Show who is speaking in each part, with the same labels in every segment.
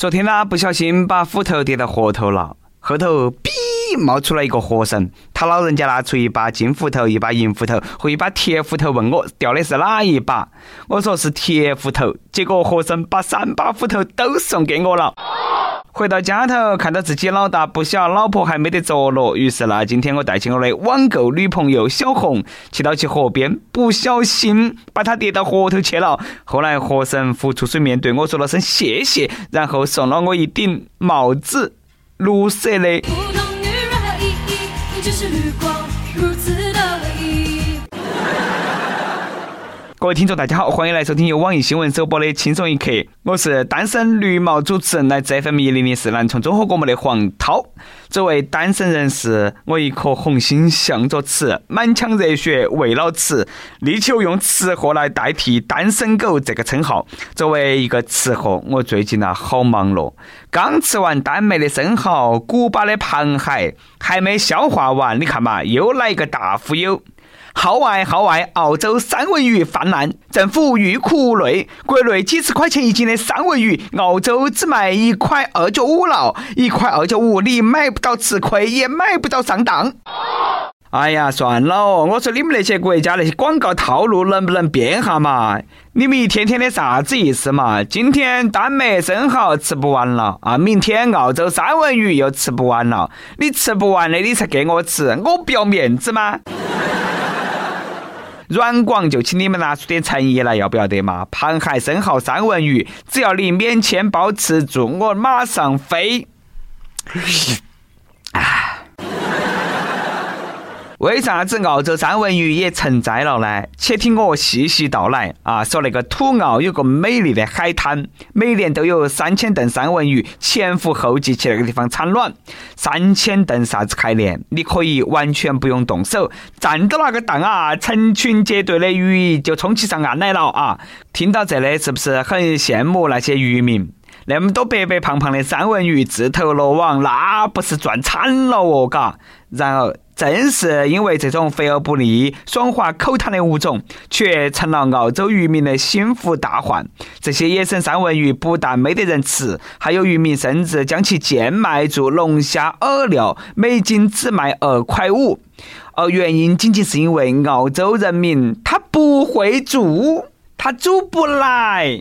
Speaker 1: 昨天呢，不小心把斧头跌到河头了，后头哔冒出来一个河神，他老人家拿出一把金斧头、一把银斧头和一把铁斧头，问我掉的是哪一把？我说是铁斧头，结果河神把三把斧头都送给我了。回到家头，看到自己老大不小，老婆还没得着落，于是呢，今天我带起我的网购女朋友小红，骑到去河边，不小心把她跌到河头去了。后来河神浮出水面，对我说了声谢谢，然后送了我一顶帽子，绿色的。各位听众，大家好，欢迎来收听由网易新闻首播的《轻松一刻》，我是单身绿帽主持人，来自 FM 一零零四南充综合广播的黄涛。作为单身人士，我一颗红心向着吃，满腔热血为了吃，力求用吃货来代替单身狗这个称号。作为一个吃货，我最近呢好忙咯，刚吃完丹麦的生蚝，古巴的螃蟹，还没消化完，你看嘛，又来一个大忽悠。号外号外！澳洲三文鱼泛滥，政府欲哭无泪。国内几十块钱一斤的三文鱼，澳洲只卖一块二角五了，一块二角五，你买不到吃亏，也买不到上当。哎呀，算了！我说你们那些国家那些广告套路能不能变下嘛？你们一天天的啥子意思嘛？今天丹麦生蚝吃不完了啊，明天澳洲三文鱼又吃不完了。你吃不完的你才给我吃，我不要面子吗？软广就请你们拿出点诚意来，要不要得嘛？螃蟹、生蚝、三文鱼，只要你免签包吃住，我马上飞。为啥子澳洲三文鱼也成灾了呢？且听我细细道来啊！说那个土澳有个美丽的海滩，每年都有三千吨三文鱼前赴后继去那个地方产卵。三千吨啥子概念？你可以完全不用动手，站到那个档啊，成群结队的鱼就冲起上岸来了啊！听到这里是不是很羡慕那些渔民？那么多白白胖胖的三文鱼自投罗网，那不是赚惨了哦，嘎！然而。正是因为这种肥而不腻、爽滑口弹的物种，却成了澳洲渔民的心腹大患。这些野生三文鱼不但没得人吃，还有渔民甚至将其贱卖做龙虾饵料，每斤只卖二块五。而原因仅仅是因为澳洲人民他不会煮，他煮不来。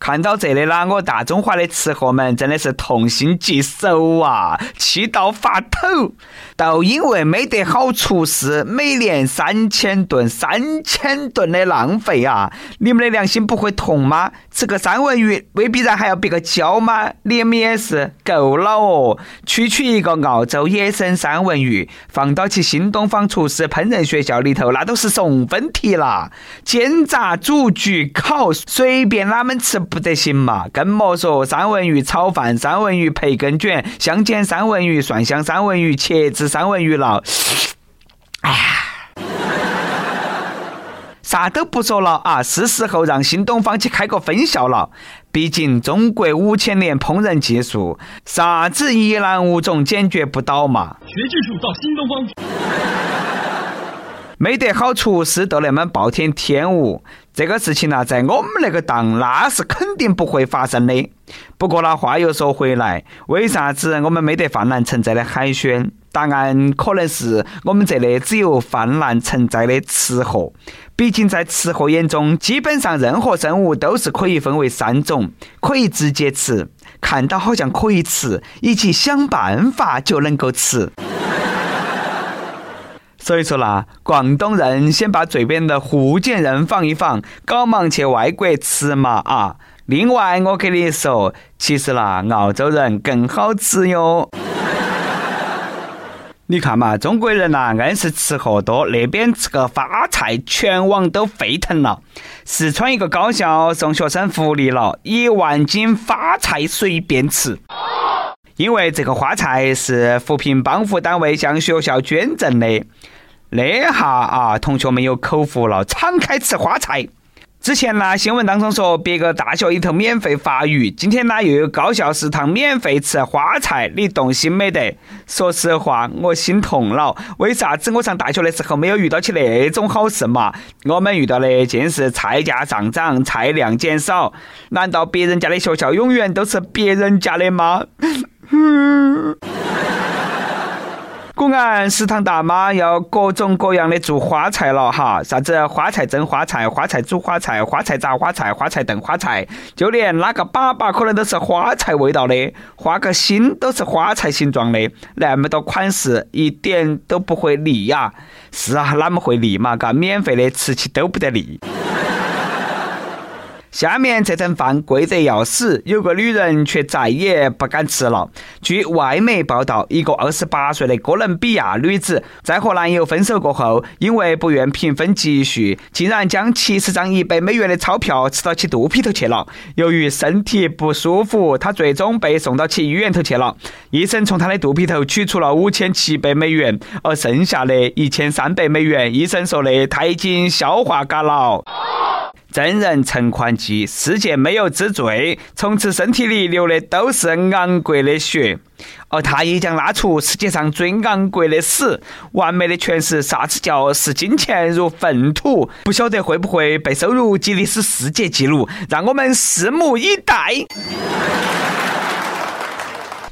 Speaker 1: 看到这里啦，我大中华的吃货们真的是痛心疾首啊，气到发抖。都因为没得好厨师，每年三千吨、三千吨的浪费啊！你们的良心不会痛吗？吃个三文鱼未必然还要别个教吗？你们也是够了哦！区区一个澳洲野生三文鱼，放到起新东方厨师烹饪学校里头，那都是送分题啦！煎炸煮焗烤，随便哪们吃不得行嘛？更莫说三文鱼炒饭、三文鱼培根卷、香煎三文鱼、蒜香三文鱼、茄子。三文鱼了，哎呀，啥都不说了啊！是时候让新东方去开个分校了。毕竟中国五千年烹饪技术，啥子一览物种解决不到嘛？学技术到新东方。没得好厨师都那么暴殄天物，这个事情呢，在我们那个档那是肯定不会发生的。不过呢，话又说回来，为啥子我们没得泛滥成灾的海鲜？答案可能是我们这里只有泛滥成灾的吃货。毕竟在吃货眼中，基本上任何生物都是可以分为三种：可以直接吃、看到好像可以吃，以及想办法就能够吃。所以说啦，广东人先把嘴边的福建人放一放，搞忙去外国吃嘛啊！另外，我给你说，其实啦，澳洲人更好吃哟。你看嘛，中国人呐，硬是吃货多，那边吃个发菜，全网都沸腾了。四川一个高校送学生福利了，一万斤发菜随便吃。因为这个花菜是扶贫帮扶单位向学校捐赠的。那下啊，同学们有口福了，敞开吃花菜。之前呢，新闻当中说别个大学里头免费发鱼，今天呢又有高校食堂免费吃花菜，你动心没得？说实话，我心痛了。为啥子我上大学的时候没有遇到起那种好事嘛？我们遇到的尽是菜价上涨、菜量减少。难道别人家的学校永远都是别人家的吗？嗯果然，食堂大妈要各种各样的做花菜了哈，啥子花菜蒸花菜、花菜煮花菜、花菜炸花菜、花菜炖花菜，就连哪个粑粑可能都是花菜味道的，画个心都是花菜形状的，那么多款式，一点都不会腻呀。是啊，哪么会腻嘛？嘎，免费的吃起都不得腻。下面这顿饭贵得要死，有个女人却再也不敢吃了。据外媒报道，一个二十八岁的哥伦比亚女子在和男友分手过后，因为不愿平分积蓄，竟然将七十张一百美元的钞票吃到其肚皮头去了。由于身体不舒服，她最终被送到其医院头去了。医生从她的肚皮头取出了五千七百美元，而剩下的一千三百美元，医生说的她已经消化干了。真人陈宽记，世界没有之最，从此身体里流的都是昂贵的血，而他也将拉出世界上最昂贵的屎，完美的诠释啥子叫视金钱如粪土。不晓得会不会被收入吉尼斯世界纪录，让我们拭目以待。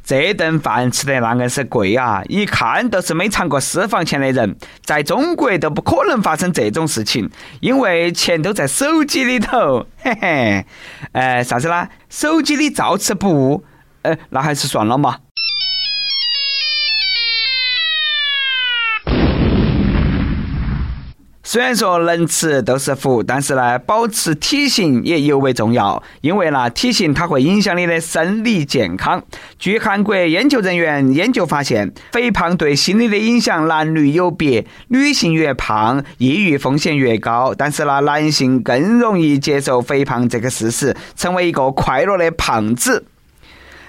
Speaker 1: 这顿饭吃得那硬是贵啊！一看都是没尝过私房钱的人，在中国都不可能发生这种事情，因为钱都在手机里头。嘿嘿，呃，啥子啦？手机里照吃不误？呃，那还是算了嘛。虽然说能吃都是福，但是呢，保持体型也尤为重要，因为呢，体型它会影响你的生理健康。据韩国研究人员研究发现，肥胖对心理的影响男女有别，女性越胖，抑郁风险越高。但是呢，男性更容易接受肥胖这个事实，成为一个快乐的胖子。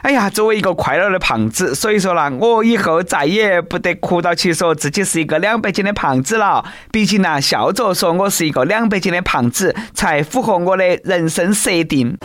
Speaker 1: 哎呀，作为一个快乐的胖子，所以说啦，我以后再也不得哭到起说自己是一个两百斤的胖子了。毕竟呢，笑着说我是一个两百斤的胖子，才符合我的人生设定。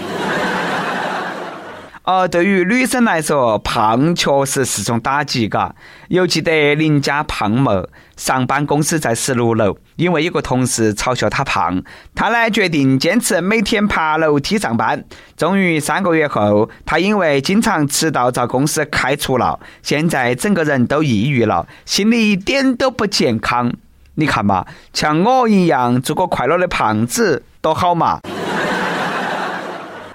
Speaker 1: 呃对于女生来说，胖确实是种打击，嘎。又记得邻家胖某上班公司在十六楼，因为有个同事嘲笑他胖，他呢决定坚持每天爬楼梯上班。终于三个月后，他因为经常迟到遭公司开除了，现在整个人都抑郁了，心里一点都不健康。你看嘛，像我一样做个快乐的胖子多好嘛！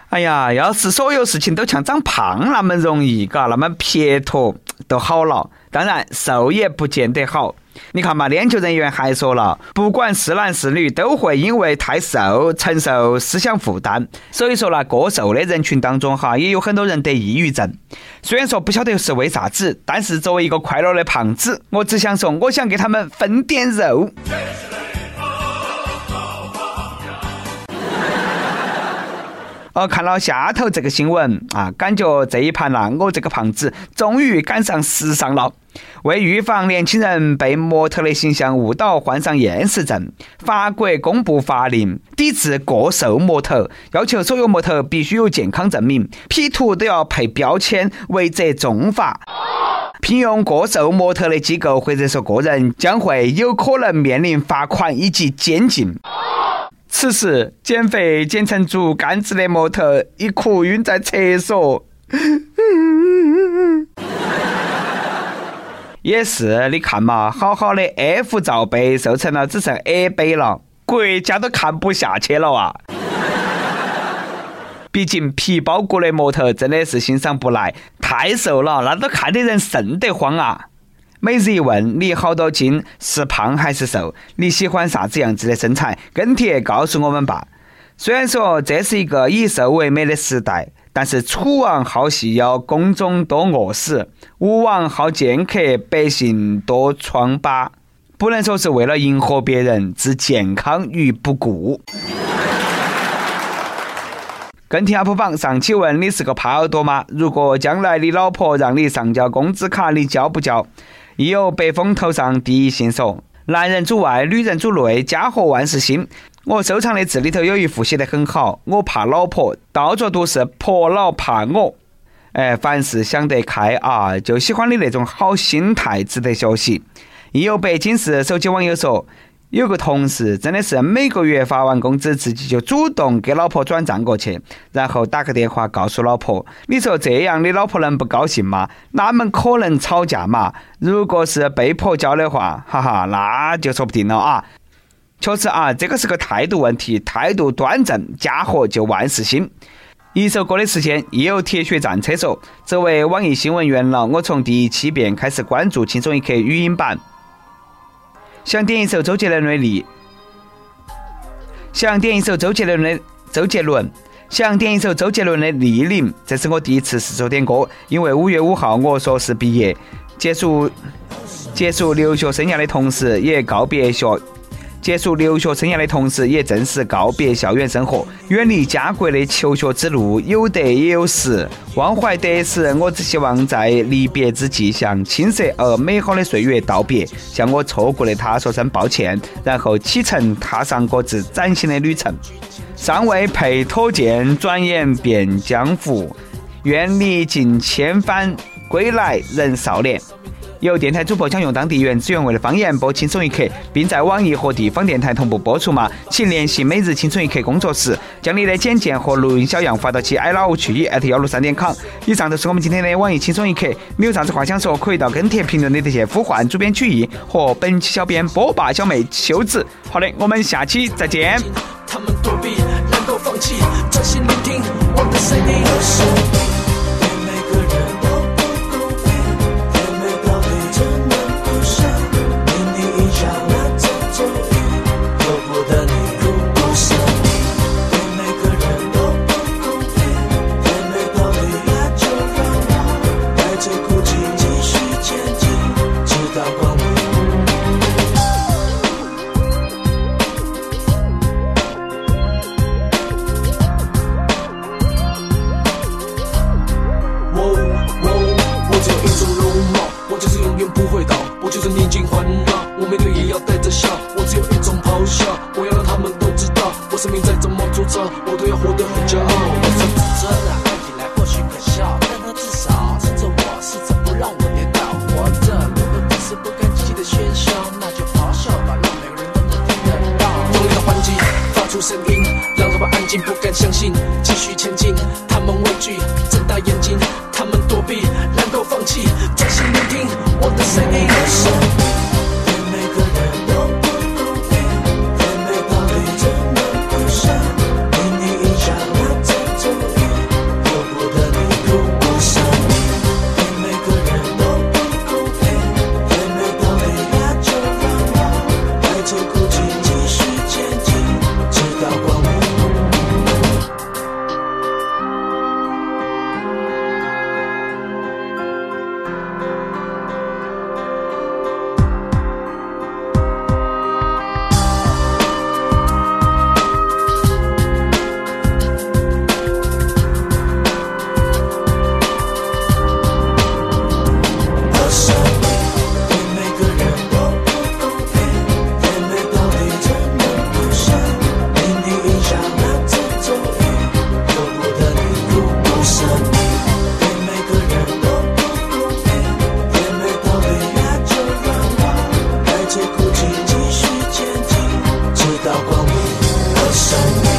Speaker 1: 哎呀，要是所有事情都像长胖那么容易，嘎，那么撇脱都好了。当然，瘦也不见得好。你看嘛，研究人员还说了，不管是男是女，都会因为太瘦承受思想负担。所以说呢，过瘦的人群当中哈，也有很多人得抑郁症。虽然说不晓得是为啥子，但是作为一个快乐的胖子，我只想说，我想给他们分点肉。哦，看了下头这个新闻啊，感觉这一盘呐，我这个胖子终于赶上时尚了。为预防年轻人被模特的形象误导，患上厌食症，法国公布法令，抵制过瘦模特，要求所有模特必须有健康证明，P 图都要配标签，违者重罚。聘用过瘦模特的机构或者说个人，将会有可能面临罚款以及监禁。此时，减肥减成竹竿子的模特已哭晕在厕所。也是，你看嘛，好好的 F 罩杯瘦成了只剩 A 杯了，国家都看不下去了啊！毕竟皮包骨的模特真的是欣赏不来，太瘦了，那都看得人瘆得慌啊！每日一问，你好多斤？是胖还是瘦？你喜欢啥子样子的身材？跟帖告诉我们吧。虽然说这是一个以瘦为美的时代，但是楚王好细腰，宫中多饿死；吴王好剑客，百姓多疮疤。不能说是为了迎合别人，置健康于不顾。跟帖 UP 榜上期问你是个耙耳朵吗？如果将来你老婆让你上交工资卡，你交不交？亦有北风头上第一信说：男人主外，女人主内，家和万事兴。我收藏的字里头有一幅写得很好，我怕老婆，到处都是婆老怕我。哎，凡事想得开啊，就喜欢你那种好心态，值得学习。亦有北京市手机网友说，有个同事真的是每个月发完工资，自己就主动给老婆转账过去，然后打个电话告诉老婆。你说这样，你老婆能不高兴吗？哪门可能吵架嘛？如果是被迫交的话，哈哈，那就说不定了啊。确实啊，这个是个态度问题，态度端正，家和就万事兴。一首歌的时间，亦有铁血战车说：“作为网易新闻元老，我从第一期便开始关注《轻松一刻》语音版，想点一首周杰伦的《你》，想点一首周杰伦的周杰伦，想点一首周杰伦的《逆鳞》。这是我第一次试着点歌，因为五月五号我硕士毕业，结束结束留学生涯的同时，也告别学。”结束留学生涯的同时，也正式告别校园生活，远离家国的求学之路，有得也有失。忘怀得失，我只希望在离别之际，向青涩而美好的岁月道别，向我错过的他说声抱歉，然后启程踏上各自崭新的旅程。尚未配妥剑，转眼变江湖。愿历尽千帆，归来仍少年。有电台主播想用当地原汁原味的方言播《轻松一刻》，并在网易和地方电台同步播出吗？请联系每日《轻松一刻》工作室，将你的简介和录音小样发到其 i love 去 at 幺六三点 com。以上就是我们今天的网易《轻松一刻》，你有啥子话想说，可以到跟帖评论里头去呼唤主编曲艺和本期小编波霸小妹秋子。好的，我们下期再见。他们躲避，能够放弃，我都要活得很骄傲。我说自尊啊，看起来或
Speaker 2: 许可笑，但他至少趁着我试着不让我跌倒。活着如果只是不甘
Speaker 1: 心的
Speaker 2: 喧嚣，那就咆哮吧，让每个人都能
Speaker 1: 听得到。同一的环境发出声音，
Speaker 2: 让老板安静，不敢相信，继续前进，他们畏惧。我想